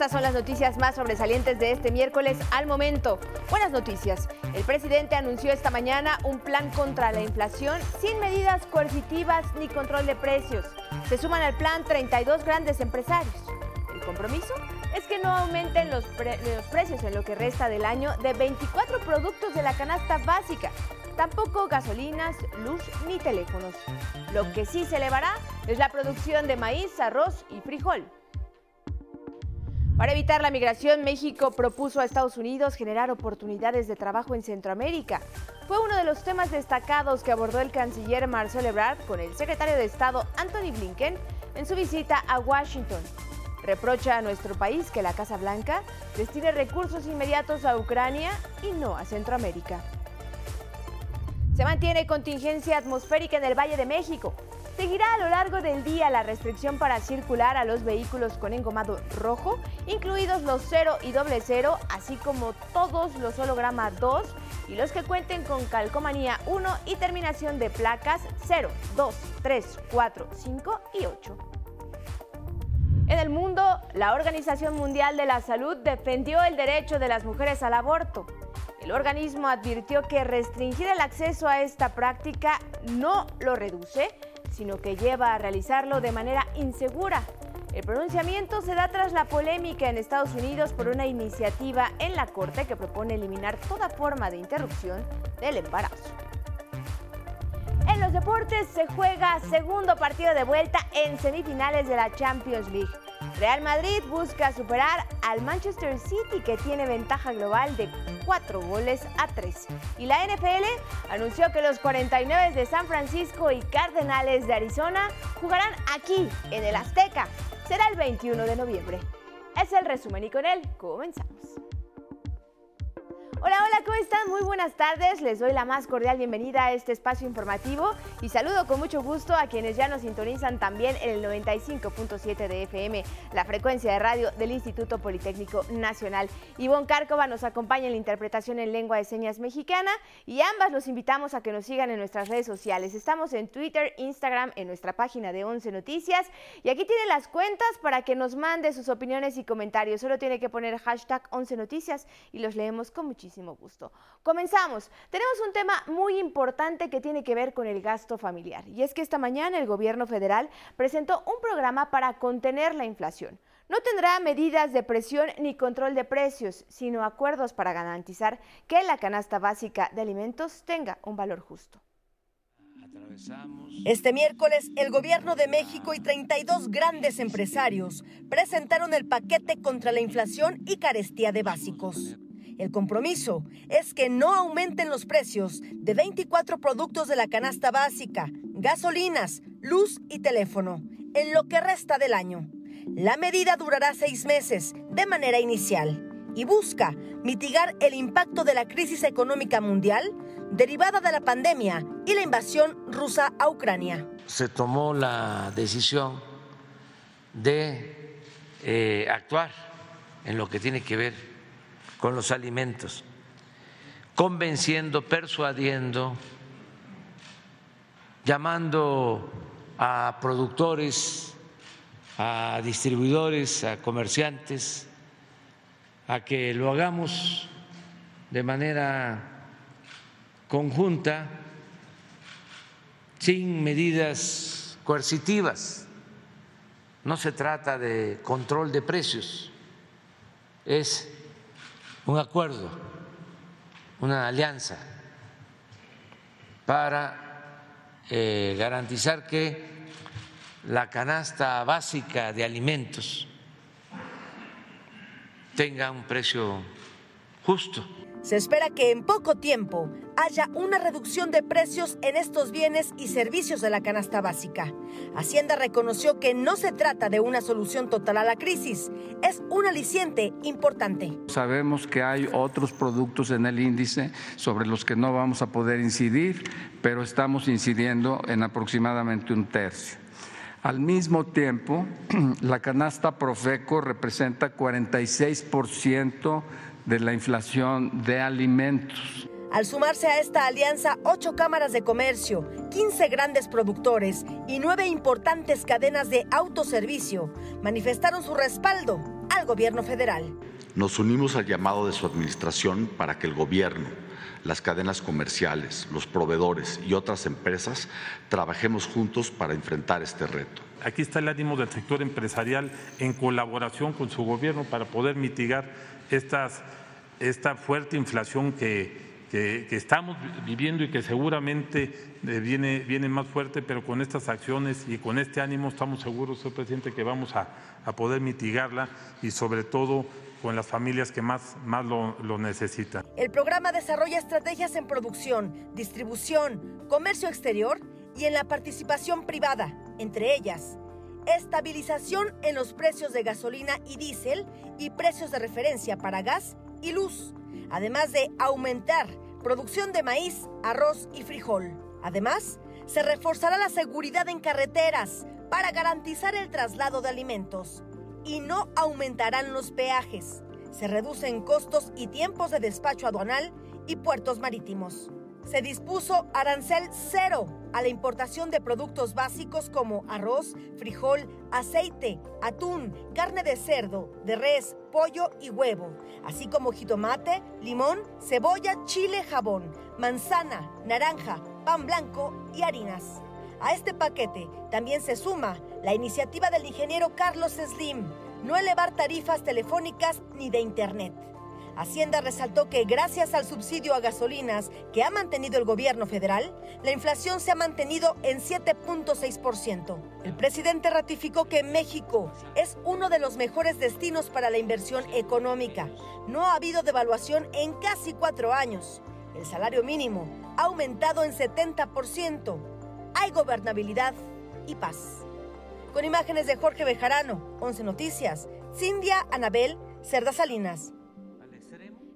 Estas son las noticias más sobresalientes de este miércoles al momento. Buenas noticias. El presidente anunció esta mañana un plan contra la inflación sin medidas coercitivas ni control de precios. Se suman al plan 32 grandes empresarios. El compromiso es que no aumenten los, los precios en lo que resta del año de 24 productos de la canasta básica tampoco gasolinas, luz ni teléfonos. Lo que sí se elevará es la producción de maíz, arroz y frijol. Para evitar la migración, México propuso a Estados Unidos generar oportunidades de trabajo en Centroamérica. Fue uno de los temas destacados que abordó el canciller Marcelo Ebrard con el secretario de Estado Anthony Blinken en su visita a Washington. Reprocha a nuestro país que la Casa Blanca destine recursos inmediatos a Ucrania y no a Centroamérica. Se mantiene contingencia atmosférica en el Valle de México. Seguirá a lo largo del día la restricción para circular a los vehículos con engomado rojo, incluidos los 0 y doble 0, así como todos los holograma 2 y los que cuenten con calcomanía 1 y terminación de placas 0, 2, 3, 4, 5 y 8. En el mundo, la Organización Mundial de la Salud defendió el derecho de las mujeres al aborto. El organismo advirtió que restringir el acceso a esta práctica no lo reduce, sino que lleva a realizarlo de manera insegura. El pronunciamiento se da tras la polémica en Estados Unidos por una iniciativa en la Corte que propone eliminar toda forma de interrupción del embarazo. En los deportes se juega segundo partido de vuelta en semifinales de la Champions League. Real Madrid busca superar al Manchester City que tiene ventaja global de 4 goles a 3. Y la NFL anunció que los 49 de San Francisco y Cardenales de Arizona jugarán aquí en el Azteca. Será el 21 de noviembre. Es el resumen y con él comenzamos. Hola, hola, ¿cómo están? Muy buenas tardes. Les doy la más cordial bienvenida a este espacio informativo y saludo con mucho gusto a quienes ya nos sintonizan también en el 95.7 de FM, la frecuencia de radio del Instituto Politécnico Nacional. Ivonne Cárcova nos acompaña en la interpretación en lengua de señas mexicana y ambas los invitamos a que nos sigan en nuestras redes sociales. Estamos en Twitter, Instagram, en nuestra página de 11 Noticias y aquí tiene las cuentas para que nos mande sus opiniones y comentarios. Solo tiene que poner hashtag 11 Noticias y los leemos con muchísimo Comenzamos. Tenemos un tema muy importante que tiene que ver con el gasto familiar. Y es que esta mañana el gobierno federal presentó un programa para contener la inflación. No tendrá medidas de presión ni control de precios, sino acuerdos para garantizar que la canasta básica de alimentos tenga un valor justo. Este miércoles, el gobierno de México y 32 grandes empresarios presentaron el paquete contra la inflación y carestía de básicos. El compromiso es que no aumenten los precios de 24 productos de la canasta básica, gasolinas, luz y teléfono, en lo que resta del año. La medida durará seis meses de manera inicial y busca mitigar el impacto de la crisis económica mundial derivada de la pandemia y la invasión rusa a Ucrania. Se tomó la decisión de eh, actuar en lo que tiene que ver con los alimentos, convenciendo, persuadiendo, llamando a productores, a distribuidores, a comerciantes, a que lo hagamos de manera conjunta, sin medidas coercitivas. No se trata de control de precios, es un acuerdo, una alianza para eh, garantizar que la canasta básica de alimentos tenga un precio justo. Se espera que en poco tiempo haya una reducción de precios en estos bienes y servicios de la canasta básica. Hacienda reconoció que no se trata de una solución total a la crisis, es un aliciente importante. Sabemos que hay otros productos en el índice sobre los que no vamos a poder incidir, pero estamos incidiendo en aproximadamente un tercio. Al mismo tiempo, la canasta Profeco representa 46% de la inflación de alimentos. Al sumarse a esta alianza, ocho cámaras de comercio, 15 grandes productores y nueve importantes cadenas de autoservicio manifestaron su respaldo al gobierno federal. Nos unimos al llamado de su administración para que el gobierno, las cadenas comerciales, los proveedores y otras empresas trabajemos juntos para enfrentar este reto. Aquí está el ánimo del sector empresarial en colaboración con su gobierno para poder mitigar estas, esta fuerte inflación que, que, estamos viviendo y que seguramente eh, viene, viene más fuerte, pero con estas acciones y con este ánimo estamos seguros, señor presidente, que vamos a, a poder mitigarla y sobre todo con las familias que más, más lo, lo, necesitan. El programa desarrolla estrategias en producción, distribución, comercio exterior y en la participación privada, entre ellas estabilización en los precios de gasolina y diésel y precios de referencia para gas y luz además de aumentar producción de maíz, arroz y frijol. Además, se reforzará la seguridad en carreteras para garantizar el traslado de alimentos y no aumentarán los peajes. Se reducen costos y tiempos de despacho aduanal y puertos marítimos se dispuso arancel cero a la importación de productos básicos como arroz, frijol, aceite, atún, carne de cerdo, de res, pollo y huevo, así como jitomate, limón, cebolla, chile, jabón, manzana, naranja, pan blanco y harinas. A este paquete también se suma la iniciativa del ingeniero Carlos Slim, no elevar tarifas telefónicas ni de internet. Hacienda resaltó que gracias al subsidio a gasolinas que ha mantenido el gobierno federal, la inflación se ha mantenido en 7.6%. El presidente ratificó que México es uno de los mejores destinos para la inversión económica. No ha habido devaluación en casi cuatro años. El salario mínimo ha aumentado en 70%. Hay gobernabilidad y paz. Con imágenes de Jorge Bejarano, 11 Noticias, Cindia Anabel, Cerda Salinas.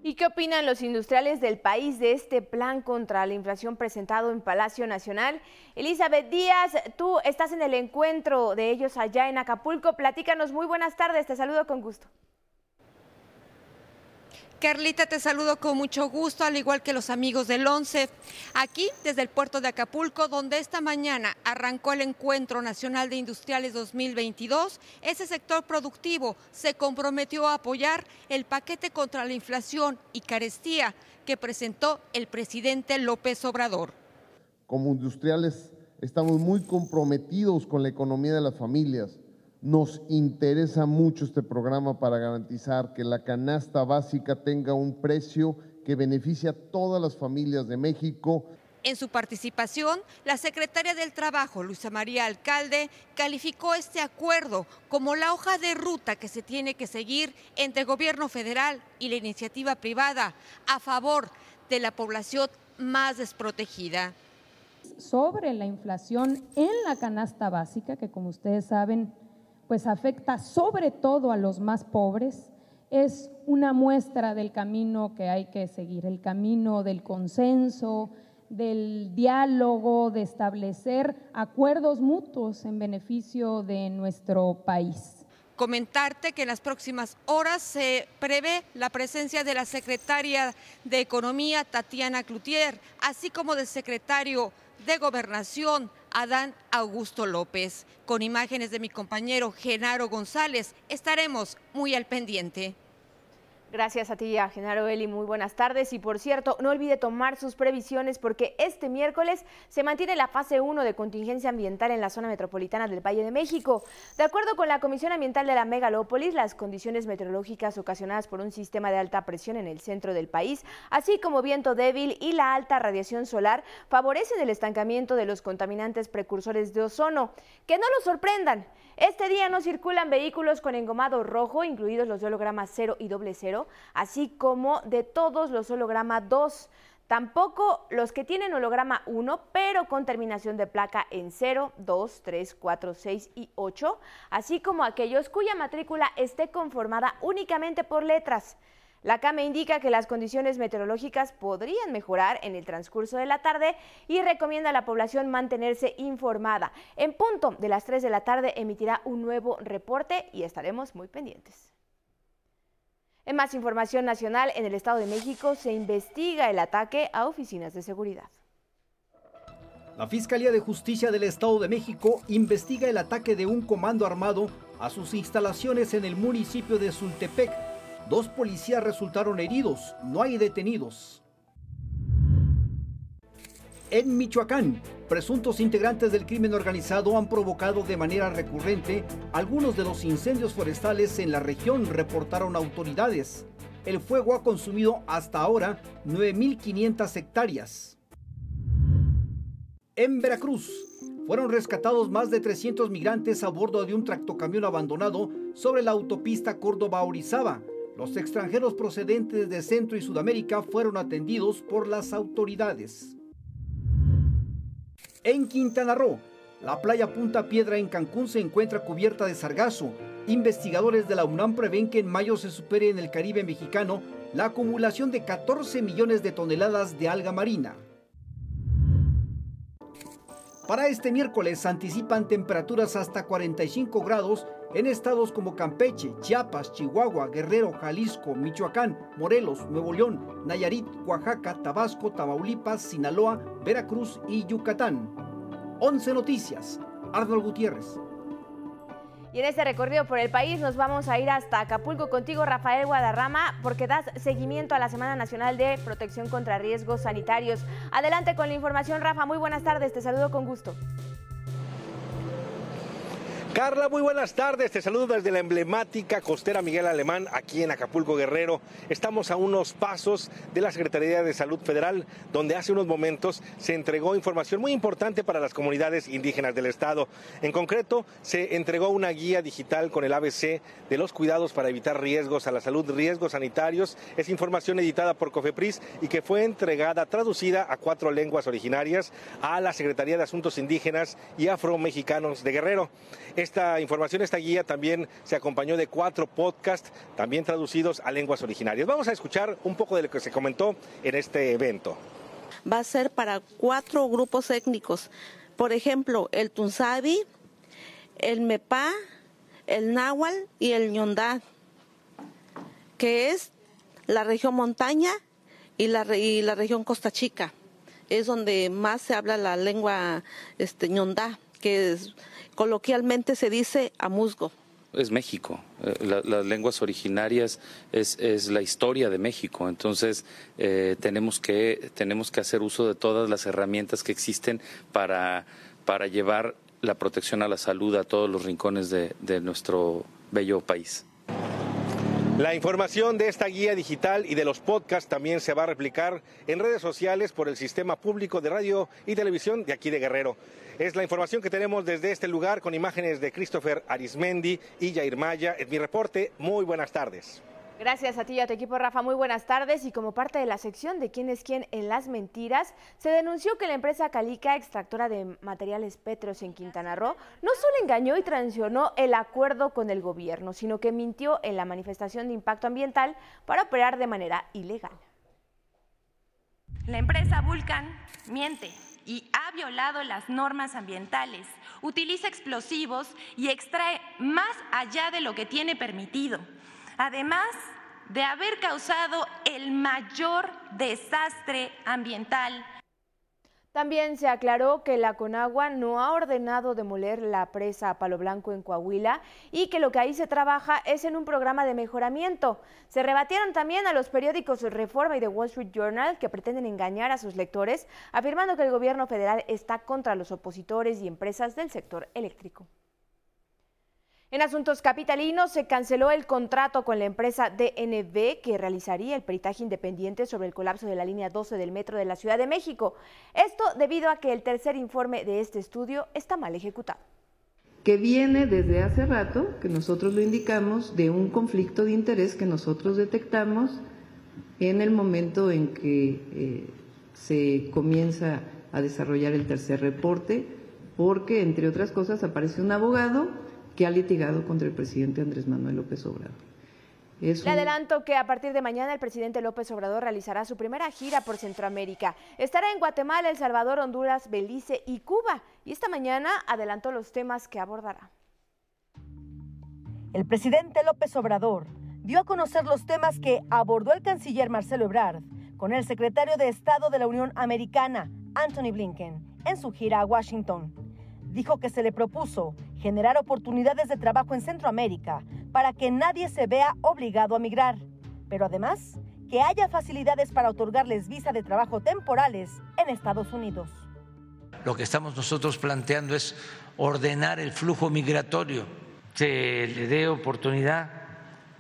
¿Y qué opinan los industriales del país de este plan contra la inflación presentado en Palacio Nacional? Elizabeth Díaz, tú estás en el encuentro de ellos allá en Acapulco. Platícanos, muy buenas tardes, te saludo con gusto. Carlita, te saludo con mucho gusto, al igual que los amigos del 11. Aquí, desde el puerto de Acapulco, donde esta mañana arrancó el Encuentro Nacional de Industriales 2022, ese sector productivo se comprometió a apoyar el paquete contra la inflación y carestía que presentó el presidente López Obrador. Como industriales, estamos muy comprometidos con la economía de las familias nos interesa mucho este programa para garantizar que la canasta básica tenga un precio que beneficie a todas las familias de México. En su participación, la secretaria del Trabajo, Luisa María Alcalde, calificó este acuerdo como la hoja de ruta que se tiene que seguir entre el gobierno federal y la iniciativa privada a favor de la población más desprotegida. Sobre la inflación en la canasta básica, que como ustedes saben pues afecta sobre todo a los más pobres, es una muestra del camino que hay que seguir, el camino del consenso, del diálogo, de establecer acuerdos mutuos en beneficio de nuestro país. Comentarte que en las próximas horas se prevé la presencia de la secretaria de Economía, Tatiana Cloutier, así como del secretario de Gobernación, Adán Augusto López. Con imágenes de mi compañero Genaro González, estaremos muy al pendiente. Gracias a ti, a Genaro Eli. Muy buenas tardes. Y por cierto, no olvide tomar sus previsiones porque este miércoles se mantiene la fase 1 de contingencia ambiental en la zona metropolitana del Valle de México. De acuerdo con la Comisión Ambiental de la Megalópolis, las condiciones meteorológicas ocasionadas por un sistema de alta presión en el centro del país, así como viento débil y la alta radiación solar, favorecen el estancamiento de los contaminantes precursores de ozono. Que no los sorprendan. Este día no circulan vehículos con engomado rojo, incluidos los de holograma 0 y doble 0, así como de todos los holograma 2. Tampoco los que tienen holograma 1, pero con terminación de placa en 0, 2, 3, 4, 6 y 8, así como aquellos cuya matrícula esté conformada únicamente por letras. La CAME indica que las condiciones meteorológicas podrían mejorar en el transcurso de la tarde y recomienda a la población mantenerse informada. En punto de las 3 de la tarde emitirá un nuevo reporte y estaremos muy pendientes. En más información nacional, en el Estado de México se investiga el ataque a oficinas de seguridad. La Fiscalía de Justicia del Estado de México investiga el ataque de un comando armado a sus instalaciones en el municipio de Sultepec. Dos policías resultaron heridos, no hay detenidos. En Michoacán, presuntos integrantes del crimen organizado han provocado de manera recurrente algunos de los incendios forestales en la región, reportaron autoridades. El fuego ha consumido hasta ahora 9.500 hectáreas. En Veracruz, fueron rescatados más de 300 migrantes a bordo de un tractocamión abandonado sobre la autopista Córdoba-Orizaba. Los extranjeros procedentes de Centro y Sudamérica fueron atendidos por las autoridades. En Quintana Roo, la playa Punta Piedra en Cancún se encuentra cubierta de sargazo. Investigadores de la UNAM prevén que en mayo se supere en el Caribe mexicano la acumulación de 14 millones de toneladas de alga marina. Para este miércoles anticipan temperaturas hasta 45 grados en estados como Campeche, Chiapas, Chihuahua, Guerrero, Jalisco, Michoacán, Morelos, Nuevo León, Nayarit, Oaxaca, Tabasco, Tamaulipas, Sinaloa, Veracruz y Yucatán. 11 Noticias, Arnold Gutiérrez. Y en este recorrido por el país nos vamos a ir hasta Acapulco contigo, Rafael Guadarrama, porque das seguimiento a la Semana Nacional de Protección contra Riesgos Sanitarios. Adelante con la información, Rafa. Muy buenas tardes, te saludo con gusto. Carla, muy buenas tardes. Te saludo desde la emblemática costera Miguel Alemán, aquí en Acapulco Guerrero. Estamos a unos pasos de la Secretaría de Salud Federal, donde hace unos momentos se entregó información muy importante para las comunidades indígenas del Estado. En concreto, se entregó una guía digital con el ABC de los cuidados para evitar riesgos a la salud, riesgos sanitarios. Es información editada por COFEPRIS y que fue entregada, traducida a cuatro lenguas originarias a la Secretaría de Asuntos Indígenas y Afromexicanos de Guerrero. Esta información, esta guía también se acompañó de cuatro podcasts, también traducidos a lenguas originarias. Vamos a escuchar un poco de lo que se comentó en este evento. Va a ser para cuatro grupos étnicos. Por ejemplo, el Tunzabi, el Mepá, el Náhuatl y el Ñondá, que es la región montaña y la, y la región Costa Chica. Es donde más se habla la lengua este, Ñondá, que coloquialmente se dice a musgo. Es México, eh, las lenguas originarias es, es, la historia de México, entonces eh, tenemos, que, tenemos que hacer uso de todas las herramientas que existen para, para llevar la protección a la salud a todos los rincones de nuestro bello país. La información de esta guía digital y de los podcasts también se va a replicar en redes sociales por el sistema público de radio y televisión de aquí de Guerrero. Es la información que tenemos desde este lugar con imágenes de Christopher Arismendi y Jair Maya. Es mi reporte. Muy buenas tardes. Gracias a ti y a tu equipo, Rafa. Muy buenas tardes. Y como parte de la sección de quién es quién en las mentiras, se denunció que la empresa Calica, extractora de materiales petros en Quintana Roo, no solo engañó y traicionó el acuerdo con el gobierno, sino que mintió en la manifestación de impacto ambiental para operar de manera ilegal. La empresa Vulcan miente y ha violado las normas ambientales, utiliza explosivos y extrae más allá de lo que tiene permitido. Además de haber causado el mayor desastre ambiental también se aclaró que la Conagua no ha ordenado demoler la presa Palo Blanco en Coahuila y que lo que ahí se trabaja es en un programa de mejoramiento. Se rebatieron también a los periódicos Reforma y The Wall Street Journal que pretenden engañar a sus lectores, afirmando que el gobierno federal está contra los opositores y empresas del sector eléctrico. En asuntos capitalinos se canceló el contrato con la empresa DNB que realizaría el peritaje independiente sobre el colapso de la línea 12 del metro de la Ciudad de México. Esto debido a que el tercer informe de este estudio está mal ejecutado. Que viene desde hace rato, que nosotros lo indicamos, de un conflicto de interés que nosotros detectamos en el momento en que eh, se comienza a desarrollar el tercer reporte, porque entre otras cosas aparece un abogado que ha litigado contra el presidente Andrés Manuel López Obrador. Le adelanto que a partir de mañana el presidente López Obrador realizará su primera gira por Centroamérica. Estará en Guatemala, El Salvador, Honduras, Belice y Cuba. Y esta mañana adelantó los temas que abordará. El presidente López Obrador dio a conocer los temas que abordó el canciller Marcelo Ebrard con el secretario de Estado de la Unión Americana, Anthony Blinken, en su gira a Washington. Dijo que se le propuso generar oportunidades de trabajo en Centroamérica para que nadie se vea obligado a migrar, pero además que haya facilidades para otorgarles visa de trabajo temporales en Estados Unidos. Lo que estamos nosotros planteando es ordenar el flujo migratorio, se le dé oportunidad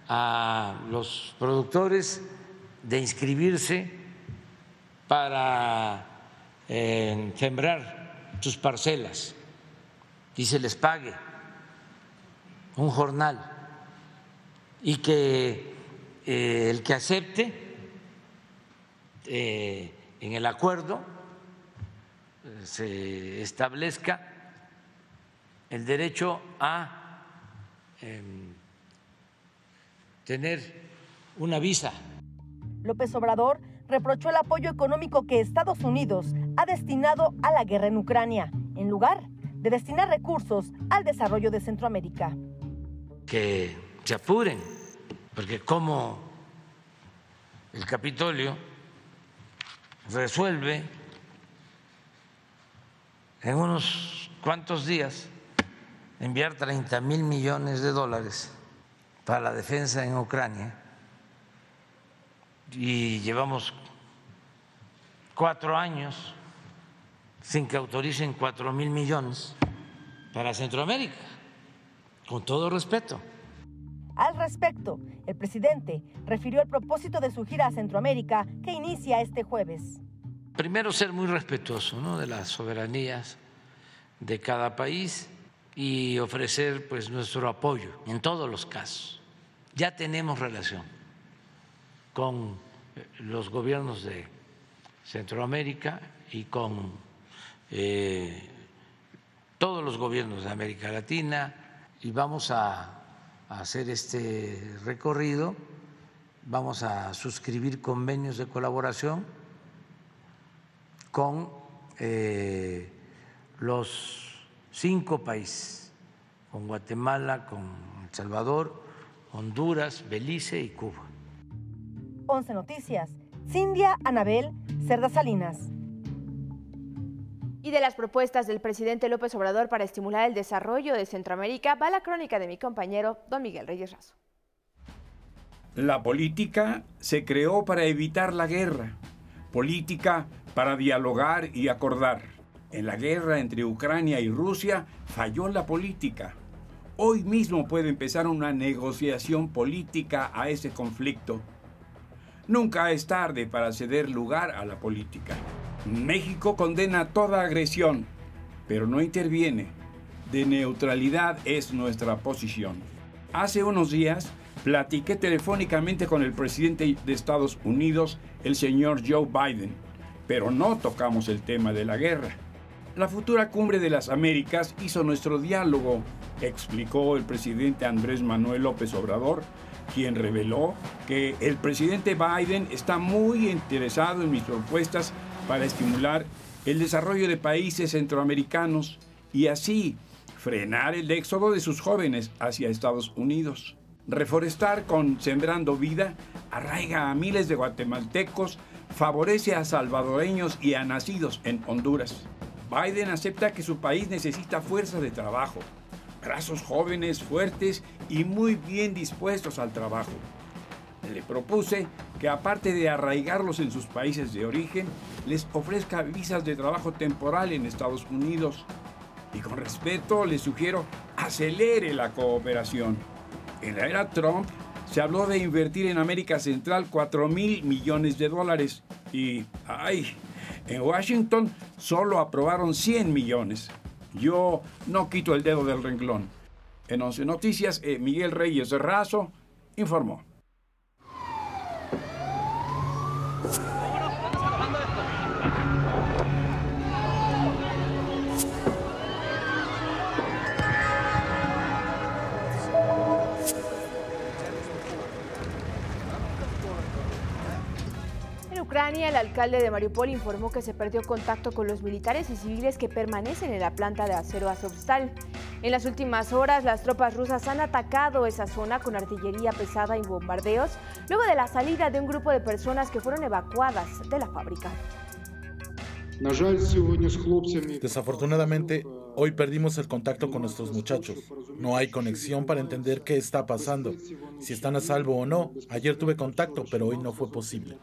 a los productores de inscribirse para eh, sembrar sus parcelas y se les pague un jornal y que eh, el que acepte eh, en el acuerdo se establezca el derecho a em, tener una visa. López Obrador reprochó el apoyo económico que Estados Unidos ha destinado a la guerra en Ucrania, en lugar de destinar recursos al desarrollo de Centroamérica. Que se apuren, porque como el Capitolio resuelve en unos cuantos días enviar 30 mil millones de dólares para la defensa en Ucrania y llevamos cuatro años sin que autoricen cuatro mil millones para Centroamérica, con todo respeto. Al respecto, el presidente refirió el propósito de su gira a Centroamérica que inicia este jueves. Primero, ser muy respetuoso ¿no? de las soberanías de cada país y ofrecer pues nuestro apoyo en todos los casos. Ya tenemos relación con los gobiernos de Centroamérica y con eh, todos los gobiernos de América Latina y vamos a, hacer este recorrido, vamos a suscribir convenios de colaboración con eh, los cinco países, con Guatemala, con El Salvador, Honduras, Belice y Cuba. 11 Noticias, Cindia Anabel Cerda Salinas. Y de las propuestas del presidente López Obrador para estimular el desarrollo de Centroamérica va la crónica de mi compañero don Miguel Reyes Razo. La política se creó para evitar la guerra, política para dialogar y acordar. En la guerra entre Ucrania y Rusia falló la política. Hoy mismo puede empezar una negociación política a ese conflicto. Nunca es tarde para ceder lugar a la política. México condena toda agresión, pero no interviene. De neutralidad es nuestra posición. Hace unos días platiqué telefónicamente con el presidente de Estados Unidos, el señor Joe Biden, pero no tocamos el tema de la guerra. La futura cumbre de las Américas hizo nuestro diálogo, explicó el presidente Andrés Manuel López Obrador, quien reveló que el presidente Biden está muy interesado en mis propuestas para estimular el desarrollo de países centroamericanos y así frenar el éxodo de sus jóvenes hacia Estados Unidos. Reforestar con Sembrando Vida arraiga a miles de guatemaltecos, favorece a salvadoreños y a nacidos en Honduras. Biden acepta que su país necesita fuerza de trabajo, brazos jóvenes, fuertes y muy bien dispuestos al trabajo. Le propuse que aparte de arraigarlos en sus países de origen, les ofrezca visas de trabajo temporal en Estados Unidos. Y con respeto le sugiero acelere la cooperación. En la era Trump se habló de invertir en América Central 4 mil millones de dólares. Y, ay, en Washington solo aprobaron 100 millones. Yo no quito el dedo del renglón. En 11 Noticias, eh, Miguel Reyes Razo informó. Ucrania, el alcalde de Mariupol informó que se perdió contacto con los militares y civiles que permanecen en la planta de acero Azovstal. En las últimas horas, las tropas rusas han atacado esa zona con artillería pesada y bombardeos, luego de la salida de un grupo de personas que fueron evacuadas de la fábrica. Desafortunadamente, hoy perdimos el contacto con nuestros muchachos. No hay conexión para entender qué está pasando, si están a salvo o no. Ayer tuve contacto, pero hoy no fue posible.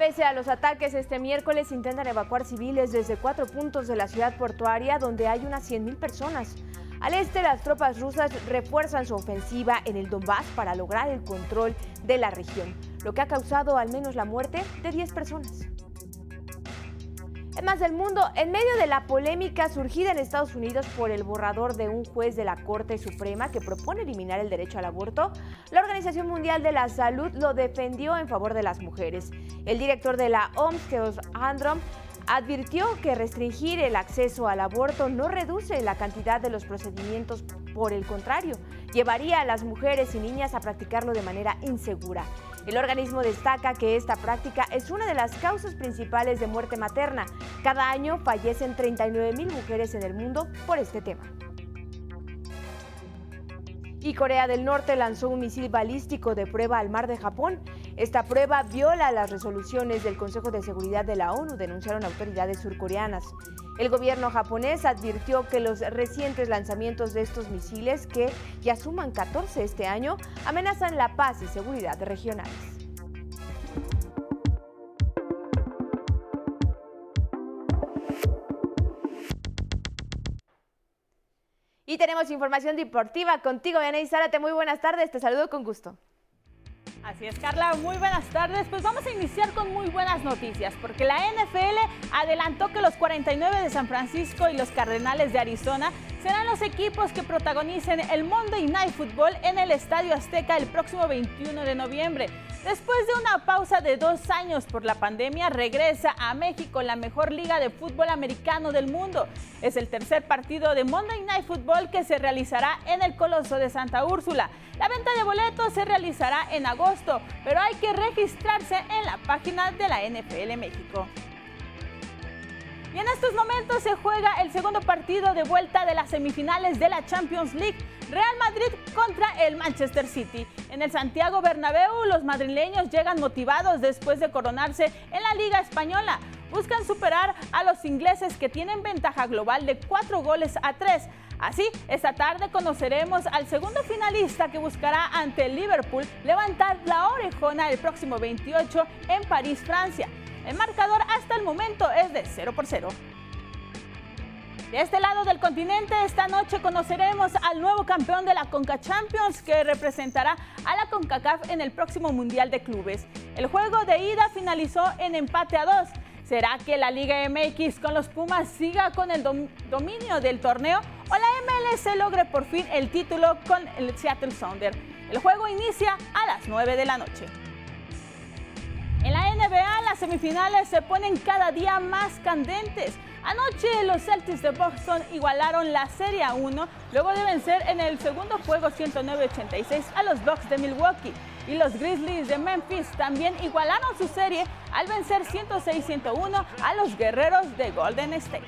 Pese a los ataques, este miércoles intentan evacuar civiles desde cuatro puntos de la ciudad portuaria donde hay unas 100.000 personas. Al este, las tropas rusas refuerzan su ofensiva en el Donbass para lograr el control de la región, lo que ha causado al menos la muerte de 10 personas. Más del mundo, en medio de la polémica surgida en Estados Unidos por el borrador de un juez de la Corte Suprema que propone eliminar el derecho al aborto, la Organización Mundial de la Salud lo defendió en favor de las mujeres. El director de la OMS, Teos Androm, advirtió que restringir el acceso al aborto no reduce la cantidad de los procedimientos, por el contrario, llevaría a las mujeres y niñas a practicarlo de manera insegura. El organismo destaca que esta práctica es una de las causas principales de muerte materna. Cada año fallecen 39 mil mujeres en el mundo por este tema. Y Corea del Norte lanzó un misil balístico de prueba al mar de Japón. Esta prueba viola las resoluciones del Consejo de Seguridad de la ONU, denunciaron autoridades surcoreanas. El gobierno japonés advirtió que los recientes lanzamientos de estos misiles, que ya suman 14 este año, amenazan la paz y seguridad regionales. Y tenemos información deportiva contigo, Yanei Zárate. Muy buenas tardes, te saludo con gusto. Así es, Carla, muy buenas tardes. Pues vamos a iniciar con muy buenas noticias, porque la NFL adelantó que los 49 de San Francisco y los Cardenales de Arizona serán los equipos que protagonicen el Monday Night Football en el Estadio Azteca el próximo 21 de noviembre. Después de una pausa de dos años por la pandemia, regresa a México la mejor liga de fútbol americano del mundo. Es el tercer partido de Monday Night Football que se realizará en el Coloso de Santa Úrsula. La venta de boletos se realizará en agosto, pero hay que registrarse en la página de la NFL México. Y en estos momentos se juega el segundo partido de vuelta de las semifinales de la Champions League. Real Madrid contra el Manchester City. En el Santiago Bernabéu, los madrileños llegan motivados después de coronarse en la Liga Española. Buscan superar a los ingleses que tienen ventaja global de cuatro goles a tres. Así, esta tarde conoceremos al segundo finalista que buscará ante el Liverpool levantar la orejona el próximo 28 en París, Francia. El marcador hasta el momento es de 0 por 0. De este lado del continente, esta noche conoceremos al nuevo campeón de la Conca Champions que representará a la CONCACAF en el próximo Mundial de Clubes. El juego de ida finalizó en empate a dos. ¿Será que la Liga MX con los Pumas siga con el dominio del torneo o la MLS logre por fin el título con el Seattle Sounder? El juego inicia a las 9 de la noche. En la NBA las semifinales se ponen cada día más candentes. Anoche los Celtics de Boston igualaron la Serie 1 luego de vencer en el segundo juego 109-86 a los Bucks de Milwaukee. Y los Grizzlies de Memphis también igualaron su serie al vencer 106-101 a los Guerreros de Golden State.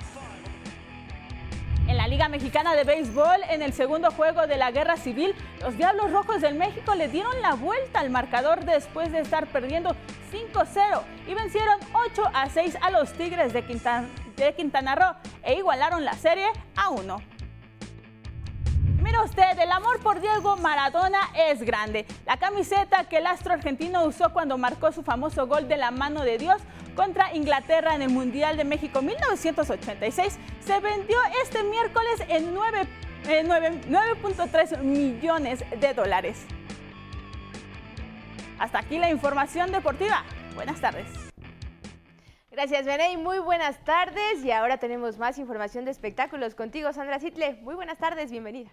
Liga Mexicana de Béisbol, en el segundo juego de la Guerra Civil, los Diablos Rojos del México le dieron la vuelta al marcador después de estar perdiendo 5-0 y vencieron 8 a 6 a los Tigres de Quintana, de Quintana Roo e igualaron la serie a 1. Usted, el amor por Diego Maradona es grande. La camiseta que el astro argentino usó cuando marcó su famoso gol de la mano de Dios contra Inglaterra en el Mundial de México 1986 se vendió este miércoles en 9.3 millones de dólares. Hasta aquí la información deportiva. Buenas tardes. Gracias, Beney. Muy buenas tardes. Y ahora tenemos más información de espectáculos contigo, Sandra Sitle. Muy buenas tardes, bienvenida.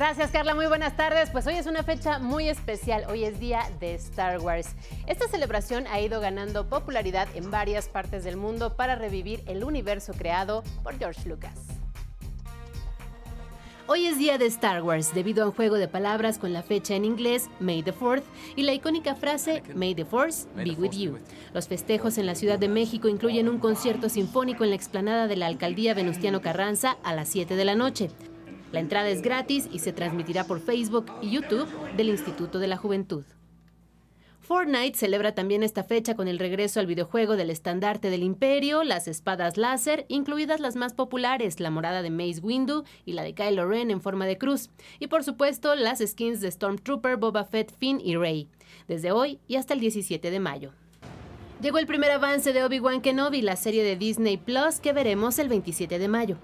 Gracias Carla, muy buenas tardes. Pues hoy es una fecha muy especial, hoy es día de Star Wars. Esta celebración ha ido ganando popularidad en varias partes del mundo para revivir el universo creado por George Lucas. Hoy es día de Star Wars debido a un juego de palabras con la fecha en inglés May the 4th y la icónica frase May the Force be with you. Los festejos en la Ciudad de México incluyen un concierto sinfónico en la explanada de la alcaldía Venustiano Carranza a las 7 de la noche. La entrada es gratis y se transmitirá por Facebook y YouTube del Instituto de la Juventud. Fortnite celebra también esta fecha con el regreso al videojuego del estandarte del imperio, las espadas láser, incluidas las más populares, la morada de Mace Windu y la de Kylo Ren en forma de cruz, y por supuesto las skins de Stormtrooper, Boba Fett, Finn y Rey, desde hoy y hasta el 17 de mayo. Llegó el primer avance de Obi-Wan Kenobi, la serie de Disney Plus que veremos el 27 de mayo.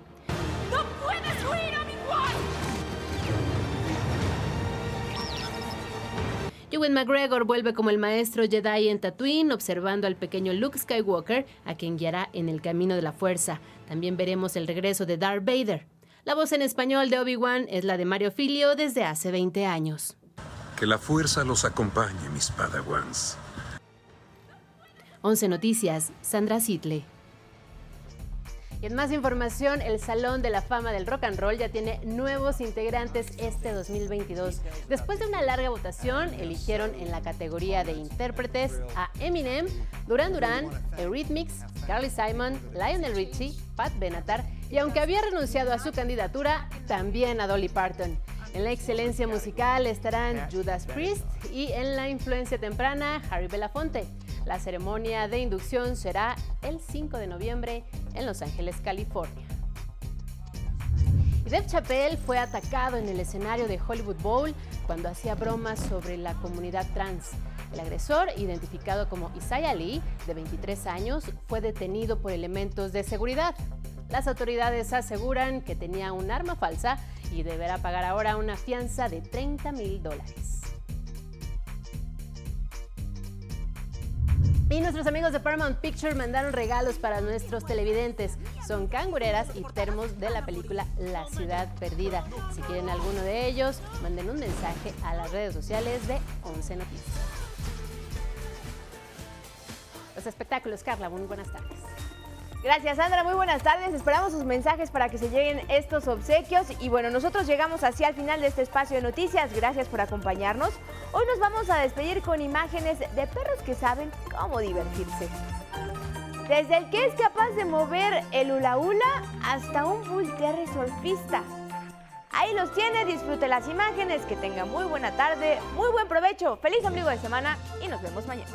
Ewan McGregor vuelve como el maestro Jedi en Tatooine, observando al pequeño Luke Skywalker, a quien guiará en el camino de la fuerza. También veremos el regreso de Darth Vader. La voz en español de Obi-Wan es la de Mario Filio desde hace 20 años. Que la fuerza los acompañe, mis padawans. 11 Noticias, Sandra Sitle. Y en más información, el Salón de la Fama del Rock and Roll ya tiene nuevos integrantes este 2022. Después de una larga votación, eligieron en la categoría de intérpretes a Eminem, Duran Duran, Eurythmics, Carly Simon, Lionel Richie, Pat Benatar y aunque había renunciado a su candidatura, también a Dolly Parton. En la excelencia musical estarán Judas Priest y en la influencia temprana Harry Belafonte. La ceremonia de inducción será el 5 de noviembre en Los Ángeles, California. Y Dev Chappelle fue atacado en el escenario de Hollywood Bowl cuando hacía bromas sobre la comunidad trans. El agresor, identificado como Isaiah Lee, de 23 años, fue detenido por elementos de seguridad. Las autoridades aseguran que tenía un arma falsa y deberá pagar ahora una fianza de 30 mil dólares. Y nuestros amigos de Paramount Picture mandaron regalos para nuestros televidentes. Son cangureras y termos de la película La Ciudad Perdida. Si quieren alguno de ellos, manden un mensaje a las redes sociales de 11 Noticias. Los espectáculos, Carla, muy buenas tardes. Gracias, Sandra. Muy buenas tardes. Esperamos sus mensajes para que se lleguen estos obsequios. Y bueno, nosotros llegamos hacia el final de este espacio de noticias. Gracias por acompañarnos. Hoy nos vamos a despedir con imágenes de perros que saben cómo divertirse. Desde el que es capaz de mover el hula hula hasta un bull terry surfista. Ahí los tiene, disfrute las imágenes, que tenga muy buena tarde, muy buen provecho, feliz ombligo de semana y nos vemos mañana.